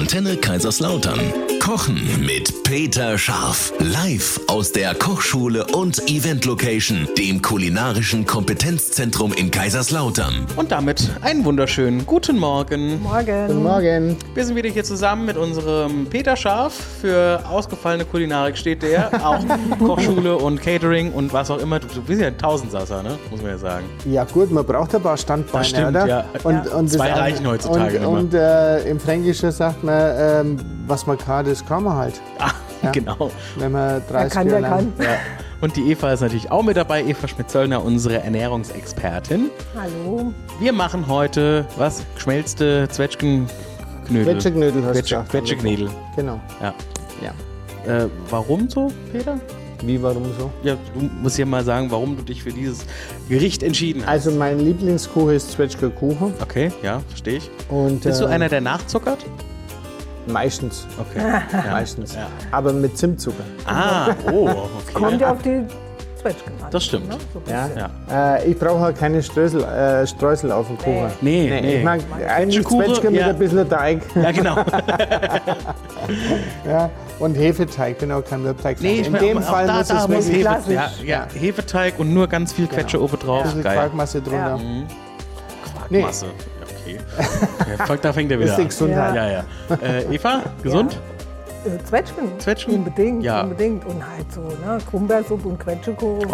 Antenne Kaiserslautern. Kochen mit Peter Scharf. Live aus der Kochschule und Event Location, dem kulinarischen Kompetenzzentrum in Kaiserslautern. Und damit einen wunderschönen guten Morgen. Morgen. Guten Morgen. Wir sind wieder hier zusammen mit unserem Peter Scharf. Für ausgefallene Kulinarik steht der. Auch Kochschule und Catering und was auch immer. Du, bist ja ein Tausendsasser, ne? Muss man ja sagen. Ja gut, man braucht ein paar Standbeine, Das stimmt, oder? ja. Und, Ja. und Zwei reichen heutzutage Und, immer. und äh, im Fränkischen sagt man, ähm, was man kann, das kann man halt. Ah, Ja. genau. Wenn man 30 kann, Jahre lang... kann. Ja. Und die Eva ist natürlich auch mit dabei. Eva Schmidt-Zöllner, unsere Ernährungsexpertin. Hallo. Wir machen heute, was? Geschmelzte Zwetschgenknödel. Quetscheknödel hast du Quetsche- gesagt. Quetscheknödel. Genau. Ja. Ja. Äh, warum so, Peter? Wie, warum so? Ja, du musst ja mal sagen, warum du dich für dieses Gericht entschieden hast. Also mein Lieblingskuchen ist Zwetschger Kuchen. Okay, ja, verstehe ich. Und, Bist du äh, einer, der nachzuckert? Meistens. Okay. Ja. Meistens. Ja. Aber mit Zimtzucker. Ah, oh, okay. Kommt ja auf die Zwetschgen an. Das stimmt. Ne? So Ja. Ja. Äh, ich brauche halt keine Streusel, äh, Streusel auf dem Kuchen. Nee, nee. Ich mag einen Zwetschgenkuchen, Zwetschge mit ja. ein bisschen Teig. Ja, genau. Ja. Und Hefeteig, bin auch kein Mürbteig. Nee, ich In mein, dem auch Fall da, muss da es muss Hefe, klassisch. ja, ja, Hefeteig und nur ganz viel Quetsche oben drauf. ein bisschen Geil. Quarkmasse drunter. Ja. Mhm. Nee, Ja. Ja, da fängt er wieder an. Gesundheit. Ja, ja. Äh, Eva, gesund? Äh, Zwetschgen. Zwetschgen? Unbedingt, Ja. unbedingt. Und halt so, ne? Krummbeersuppe und Quetschekuchen.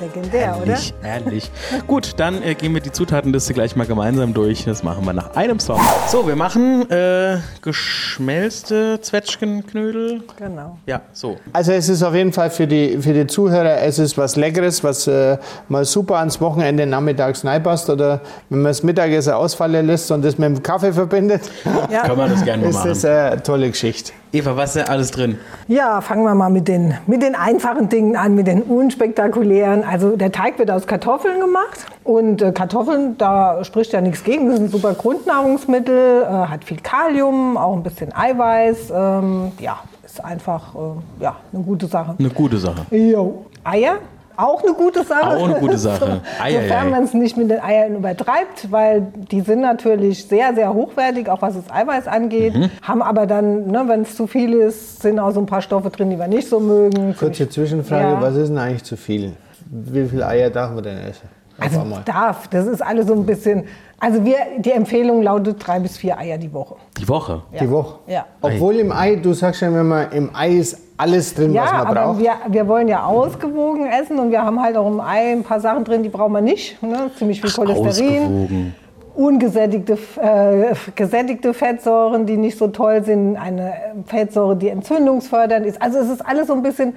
Legendär, oder? Herrlich, herrlich. Gut, dann äh, gehen wir die Zutatenliste gleich mal gemeinsam durch. Das machen wir nach einem Song. So, wir machen äh, geschmelzte Zwetschgenknödel. Genau. Ja, so. Also es ist auf jeden Fall für die, für die Zuhörer, es ist was Leckeres, was äh, mal super ans Wochenende nachmittags reinpasst oder wenn man das Mittagessen ausfallen lässt und das mit dem Kaffee verbindet, Ja. Können wir das gerne ist machen. das eine tolle Geschichte. Eva, was ist denn alles drin? Ja, fangen wir mal mit den, mit den einfachen Dingen an, mit den unspektakulären. Also der Teig wird aus Kartoffeln gemacht und äh, Kartoffeln, da spricht ja nichts gegen, das ist ein super Grundnahrungsmittel, äh, hat viel Kalium, auch ein bisschen Eiweiß. Ähm, ja, ist einfach äh, ja, eine gute Sache. Eine gute Sache. Jo. Eier, auch eine gute Sache. Auch eine gute Sache. Eier, Sofern man es nicht mit den Eiern übertreibt, weil die sind natürlich sehr, sehr hochwertig, auch was das Eiweiß angeht. Mhm. Haben aber dann, ne, wenn es zu viel ist, sind auch so ein paar Stoffe drin, die wir nicht so mögen. Kurze Zwischenfrage, Ja. was ist denn eigentlich zu viel? Wie viele Eier darf man denn essen? Also einmal. darf, das ist alles so ein bisschen. Also wir, die Empfehlung lautet drei bis vier Eier die Woche. Die Woche. Die Woche. Ja. Obwohl im Ei, du sagst ja immer, im Ei ist alles drin, Ja, was man aber braucht. wir, wir wollen ja ausgewogen essen und wir haben halt auch im Ei ein paar Sachen drin, die brauchen wir nicht. Ne? Ziemlich viel Cholesterin. Ausgewogen. ungesättigte, äh, gesättigte Fettsäuren, die nicht so toll sind, eine Fettsäure, die entzündungsfördernd ist. Also es ist alles so ein bisschen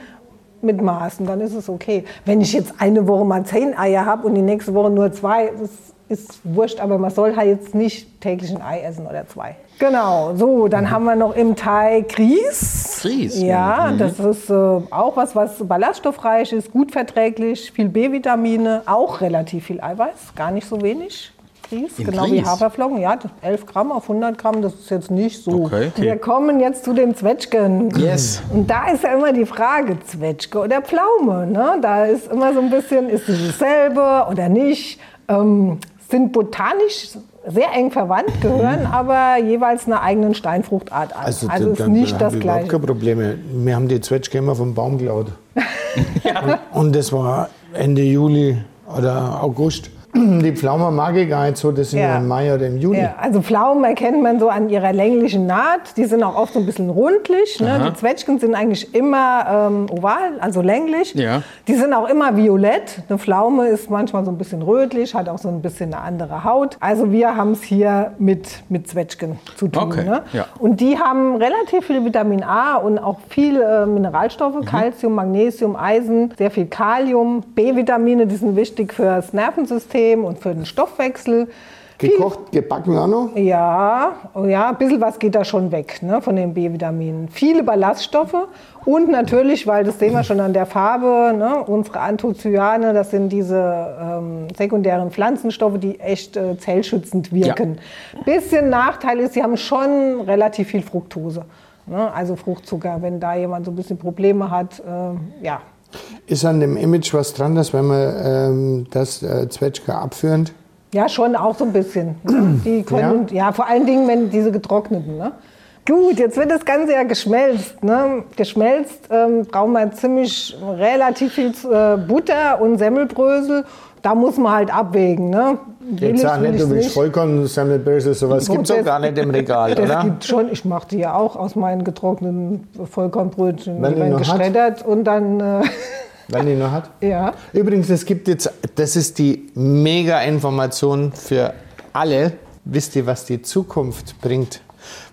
mit Maßen, dann ist es okay. Wenn ich jetzt eine Woche mal zehn Eier habe und die nächste Woche nur zwei, das ist wurscht, aber man soll halt jetzt nicht täglich ein Ei essen oder zwei. Genau, so, dann haben wir noch im Teig Grieß. Grieß, Ja, das ist äh, auch was, was ballaststoffreich ist, gut verträglich, viel B-Vitamine, auch relativ viel Eiweiß, gar nicht so wenig. Grieß, In genau wie Grieß? Haferflocken, ja, 11 Gramm auf 100 Gramm, das ist jetzt nicht so. Okay. Wir kommen jetzt zu den Zwetschgen. Yes. Und da ist ja immer die Frage, Zwetschge oder Pflaume. Ne? Da ist immer so ein bisschen, ist es dasselbe oder nicht? Ähm, sind botanisch sehr eng verwandt, gehören aber jeweils einer eigenen Steinfruchtart an. Also, da- ist nicht haben das wir Gleiche. keine Probleme. Wir haben die Zwetschge immer vom Baum geklaut. Und das war Ende Juli oder August. Die Pflaumen mag ich gar nicht so, das sind ja, im Mai oder im Juni. Ja, also Pflaumen erkennt man so an ihrer länglichen Naht. Die sind auch oft so ein bisschen rundlich. Ne? Die Zwetschgen sind eigentlich immer ähm, oval, also länglich. Ja. Die sind auch immer violett. Eine Pflaume ist manchmal so ein bisschen rötlich, hat auch so ein bisschen eine andere Haut. Also wir haben es hier mit, mit Zwetschgen zu tun. Okay, Ne? ja. Und die haben relativ viel Vitamin A und auch viel äh, Mineralstoffe, Mhm. Calcium, Magnesium, Eisen, sehr viel Kalium, B-Vitamine, die sind wichtig fürs Nervensystem und für den Stoffwechsel. Viel- Gekocht, gebacken auch noch. ja, ja, ein bisschen was geht da schon weg ne, von den B-Vitaminen. Viele Ballaststoffe und natürlich, weil das sehen wir schon an der Farbe, ne, unsere Anthocyane, das sind diese ähm, sekundären Pflanzenstoffe, die echt äh, zellschützend wirken. Bisschen Nachteil ist, sie haben schon relativ viel Fructose. Ne, also Fruchtzucker, wenn da jemand so ein bisschen Probleme hat, äh, ja. Ist an dem Image was dran, dass wenn man ähm, das äh, Zwetschge abführend? Ja, schon auch so ein bisschen. Die können, ja. vor allen Dingen, wenn diese getrockneten. Ne? Gut, jetzt wird das Ganze ja geschmelzt. Ne? Geschmelzt ähm, brauchen wir ziemlich relativ viel äh, Butter und Semmelbrösel. Da muss man halt abwägen. Ne? Will Jetzt ich, sag nicht, du willst Vollkorn-Semmelbrösel, sowas gibt es auch gar nicht im Regal, Das oder? gibt schon. Ich mache die ja auch aus meinen getrockneten Vollkornbrötchen. Wenn Die werden hat. geschreddert und dann, äh, Wenn die noch hat. ja. Übrigens, es gibt jetzt, das ist die Mega-Information für alle. Wisst ihr, was die Zukunft bringt?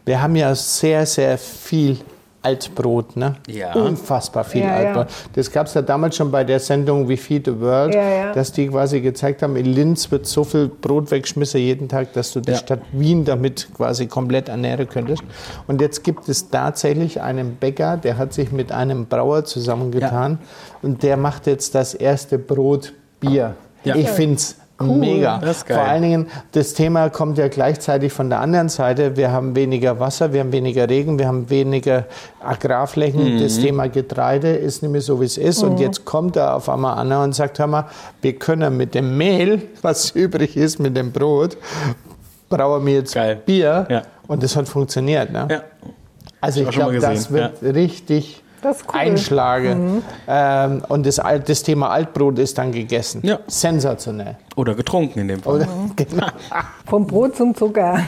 Wir haben ja sehr, sehr viel Altbrot, ne? Ja. Unfassbar viel Ja, ja. Altbrot. Das gab es ja damals schon bei der Sendung We Feed the World, Ja, ja. dass die quasi gezeigt haben, in Linz wird so viel Brot weggeschmissen jeden Tag, dass du die Ja. Stadt Wien damit quasi komplett ernähren könntest. Und jetzt gibt es tatsächlich einen Bäcker, der hat sich mit einem Brauer zusammengetan und der macht jetzt das erste Brotbier. Ja. Ich finde es mega. Das ist geil. Vor allen Dingen, das Thema kommt ja gleichzeitig von der anderen Seite. Wir haben weniger Wasser, wir haben weniger Regen, wir haben weniger Agrarflächen. Mhm. Das Thema Getreide ist nicht mehr so, wie es ist. Und jetzt kommt da auf einmal einer und sagt, hör mal, wir können mit dem Mehl, was übrig ist, mit dem Brot, brauen wir jetzt Geil. Bier. Ja. Und das hat funktioniert. Ne? Ja. Also ich ich glaube, das wird richtig Das ist cool. einschlagen. Ähm, und das, das Thema Altbrot ist dann gegessen. Ja. Sensationell. Oder getrunken in dem Fall. Oder? Genau. Vom Brot zum Zucker.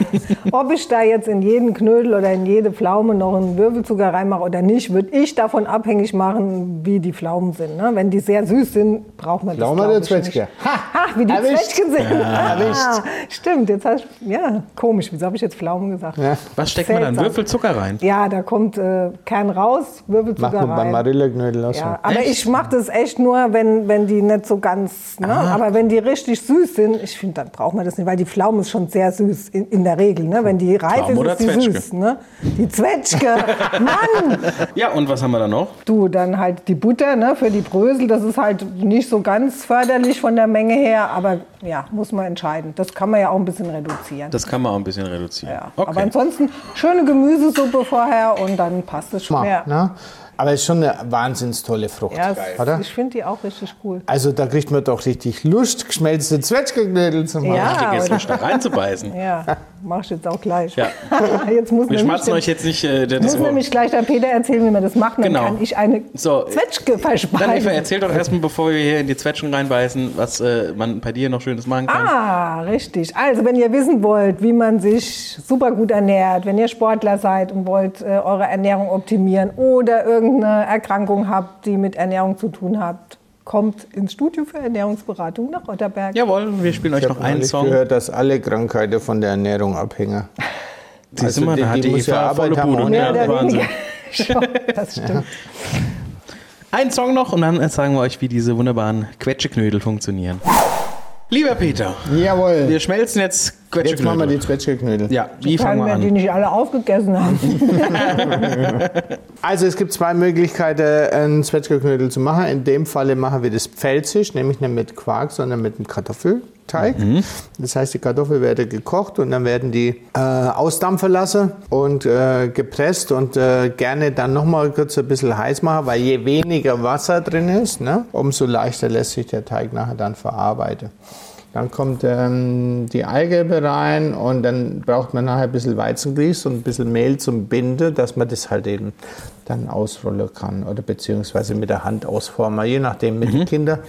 Ob ich da jetzt in jeden Knödel oder in jede Pflaume noch einen Würfelzucker reinmache oder nicht, würde ich davon abhängig machen, wie die Pflaumen sind. Ne? Wenn die sehr süß sind, braucht man das Pflaume glaub oder. Zwetschge? Ha, wie die Erwischt. Zwetschgen sind. Ah, erwischt. Stimmt, jetzt hast du, ja, komisch, wieso habe ich jetzt Pflaumen gesagt? Ja. Was steckt man dann? Seltsam. Würfelzucker rein? Ja, da kommt äh, Kern raus, Würfelzucker Macht man beim rein. Marilleknödel auch. Ja, aber Echt? ich mache das echt nur, wenn, wenn die nicht so ganz. Ne? Ah. Aber wenn die richtig süß sind, ich finde, dann braucht man das nicht, weil die Pflaume ist schon sehr süß in, in der Regel. Ne? Wenn die reif ist, ist die Zwetschge? süß. Ne? Die Zwetschge, Mann! Ja, und was haben wir da noch? Du, dann halt die Butter ne, für die Brösel. Das ist halt nicht so ganz förderlich von der Menge her, aber ja, muss man entscheiden. Das kann man ja auch ein bisschen reduzieren. Das kann man auch ein bisschen reduzieren. ja. Okay. Aber ansonsten schöne Gemüsesuppe vorher und dann passt es schon. Mal, Ja, ne? Aber es ist schon eine wahnsinns tolle Frucht, ja oder? es, ich finde die auch richtig cool. Also da kriegt man doch richtig Lust, geschmelzte Zwetschgenknödel zu machen. Ja. Oder- Lust, da reinzubeißen. Ja, mach ich jetzt auch gleich. Ja. jetzt muss Wir schmatzen euch jetzt nicht äh, das muss Ohr. nämlich gleich der Peter erzählen, wie man das macht. Dann Genau. kann ich eine So, Zwetschge Dann Eva, verspeisen. erzähl doch erstmal, bevor wir hier in die Zwetschgen reinbeißen, was äh, man bei dir noch Schönes machen kann. Ah, richtig. Also, wenn ihr wissen wollt, wie man sich super gut ernährt, wenn ihr Sportler seid und wollt äh, eure Ernährung optimieren oder irgendeine Erkrankung habt, die mit Ernährung zu tun hat, kommt ins Studio für Ernährungsberatung nach Otterberg. Jawohl, wir spielen euch Ich noch habe einen Song. gehört, dass alle Krankheiten von der Ernährung abhängen. Siehst du mal, die- da die hat die ja Eva volle Bude. Mehr Ja, oder Wahnsinn. das stimmt. Ein Song noch und dann zeigen wir euch, wie diese wunderbaren Quetscheknödel funktionieren. Lieber Peter, Jawohl. wir schmelzen jetzt Jetzt machen wir die Zwetschgenknödel. Ja, wie fangen wir wir die an? nicht alle aufgegessen haben. Also es gibt zwei Möglichkeiten, einen Zwetschgenknödel zu machen. In dem Falle machen wir das pfälzisch, nämlich nicht mit Quark, sondern mit einem Kartoffelteig. Das heißt, die Kartoffel werden gekocht und dann werden die äh, ausdampfen lassen und äh, gepresst und äh, gerne dann nochmal kurz ein bisschen heiß machen, weil je weniger Wasser drin ist, ne, umso leichter lässt sich der Teig nachher dann verarbeiten. Dann kommt ähm, die Eigelbe rein und dann braucht man nachher ein bisschen Weizengrieß und ein bisschen Mehl zum Binden, dass man das halt eben dann ausrollen kann oder beziehungsweise mit der Hand ausformen. Je nachdem, mit den Kindern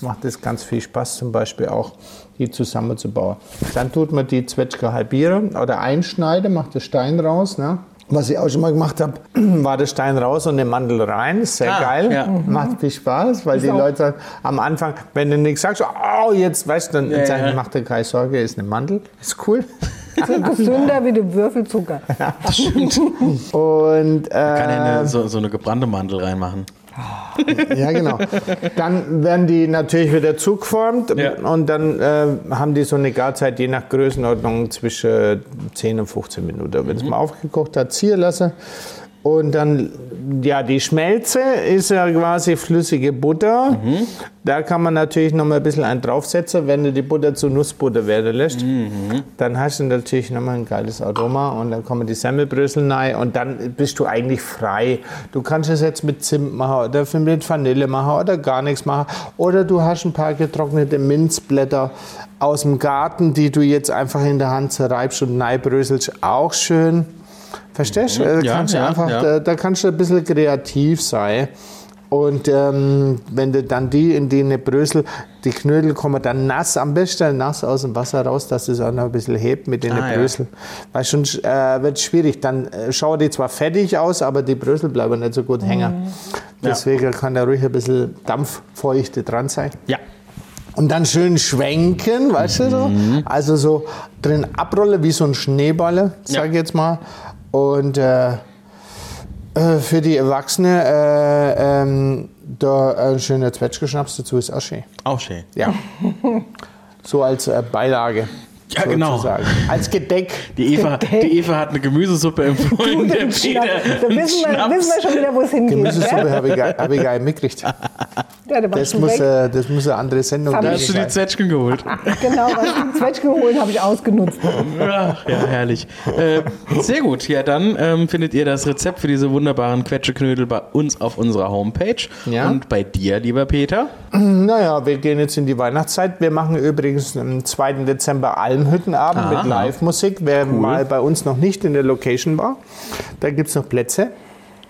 macht es ganz viel Spaß, zum Beispiel auch die zusammenzubauen. Dann tut man die Zwetschge halbieren oder einschneiden, macht den Stein raus. Ne? Was ich auch schon mal gemacht habe, war der Stein raus und den Mandel rein. Ist sehr Ah, geil. ja. Macht viel Spaß, weil die auch- Leute sagen, am Anfang, wenn du nichts sagst, oh, jetzt weißt du, dann Ja, sagen, ja. mach dir keine Sorge, ist ein Mandel. Ist cool. So gesünder wie der Würfelzucker. Und äh, Kann ja eine, so, so eine gebrannte Mandel reinmachen. ja, genau. Dann werden die natürlich wieder zugeformt Ja. und dann äh, haben die so eine Garzeit je nach Größenordnung zwischen 10 und 15 Minuten. Wenn Mhm. es mal aufgekocht hat, ziehen lassen. Und dann, ja, die Schmelze ist ja quasi flüssige Butter. Mhm. Da kann man natürlich noch mal ein bisschen einen draufsetzen. Wenn du die Butter zu Nussbutter werden lässt, Mhm. dann hast du natürlich noch mal ein geiles Aroma und dann kommen die Semmelbrösel rein und dann bist du eigentlich frei. Du kannst es jetzt mit Zimt machen oder mit Vanille machen oder gar nichts machen. Oder du hast ein paar getrocknete Minzblätter aus dem Garten, die du jetzt einfach in der Hand zerreibst und neibröselst. Auch schön. Verstehst du? Da Ja, kannst du ja, einfach, ja. Da, da kannst du ein bisschen kreativ sein. Und ähm, wenn du dann die in die Brösel, die Knödel kommen dann nass, am besten nass aus dem Wasser raus, dass es auch noch ein bisschen hebt mit den Ah. Brösel. Weil sonst äh, wird es schwierig. Dann äh, schauen die zwar fettig aus, aber die Brösel bleiben nicht so gut hängen. Deswegen kann da ruhig ein bisschen Dampffeuchte dran sein. Ja. Und dann schön schwenken, weißt du so? Also so drin abrollen wie so ein Schneeballe, sag ich jetzt mal. Und äh, äh, für die Erwachsenen äh, ähm, da ein schöner Zwetschgeschnaps dazu ist auch schön. Auch schön. Ja. so als äh, Beilage. Ja, genau. sozusagen. Als Gedeck. Die Eva, die Eva hat eine Gemüsesuppe empfohlen. Der Peter Da wissen wir, wissen wir schon wieder, wo es hingeht. Gemüsesuppe habe ich, gar- hab ich gar nicht mitgekriegt. Ja, Das muss, weg. äh, das muss eine andere Sendung Hab Da ich hast du die sein. Zwetschgen geholt. Genau, was die Zwetschgen holen, habe ich ausgenutzt. Ach, ja, herrlich. Äh, sehr gut. Ja, dann ähm, findet ihr das Rezept für diese wunderbaren Quetscheknödel bei uns auf unserer Homepage. Ja. Und bei dir, lieber Peter. Naja, wir gehen jetzt in die Weihnachtszeit. Wir machen übrigens am 2. Dezember Almhüttenabend mit Live-Musik. Wer mal bei uns noch nicht in der Location war, da gibt es noch Plätze.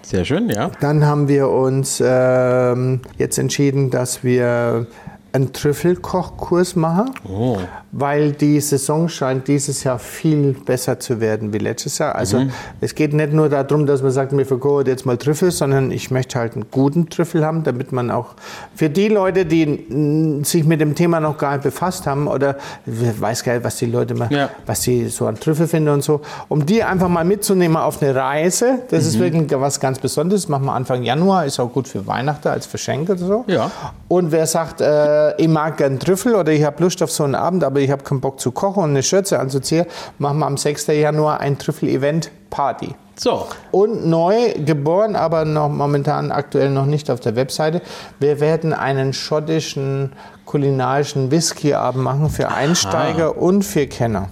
Sehr schön, ja. Dann haben wir uns ähm, jetzt entschieden, dass wir einen Trüffelkochkurs machen, Oh. Weil die Saison scheint dieses Jahr viel besser zu werden wie letztes Jahr. Also es geht nicht nur darum, dass man sagt, wir verkochen jetzt mal Trüffel, sondern ich möchte halt einen guten Trüffel haben, damit man auch für die Leute, die sich mit dem Thema noch gar nicht befasst haben oder weiß gar nicht, was die Leute mal, Ja. was sie so an Trüffel finden und so, um die einfach mal mitzunehmen auf eine Reise. Das ist wirklich was ganz Besonderes. Das machen wir Anfang Januar, ist auch gut für Weihnachten als Verschenk oder so. Ja. Und wer sagt, äh, ich mag gern Trüffel oder ich habe Lust auf so einen Abend, aber ich habe keinen Bock zu kochen und eine Schürze anzuziehen, machen wir am 6. Januar ein Trüffel-Event-Party. So. Und neu geboren, aber noch momentan aktuell noch nicht auf der Webseite. Wir werden einen schottischen kulinarischen Whisky-Abend machen für Einsteiger und für Kenner.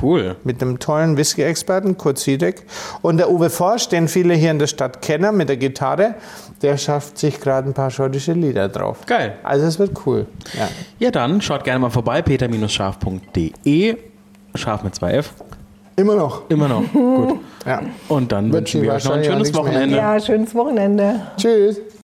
Cool. Mit einem tollen Whisky-Experten, Kurt Siedek. Und der Uwe Forsch, den viele hier in der Stadt kennen mit der Gitarre, der schafft sich gerade ein paar schottische Lieder drauf. Geil. Also es wird cool. Ja. Ja, dann schaut gerne mal vorbei, peter-scharf.de. Scharf mit 2F. Immer noch. Immer noch. Gut. Ja. Und dann wünschen wir euch noch ein schönes Wochenende. Ja, schönes Wochenende. Tschüss.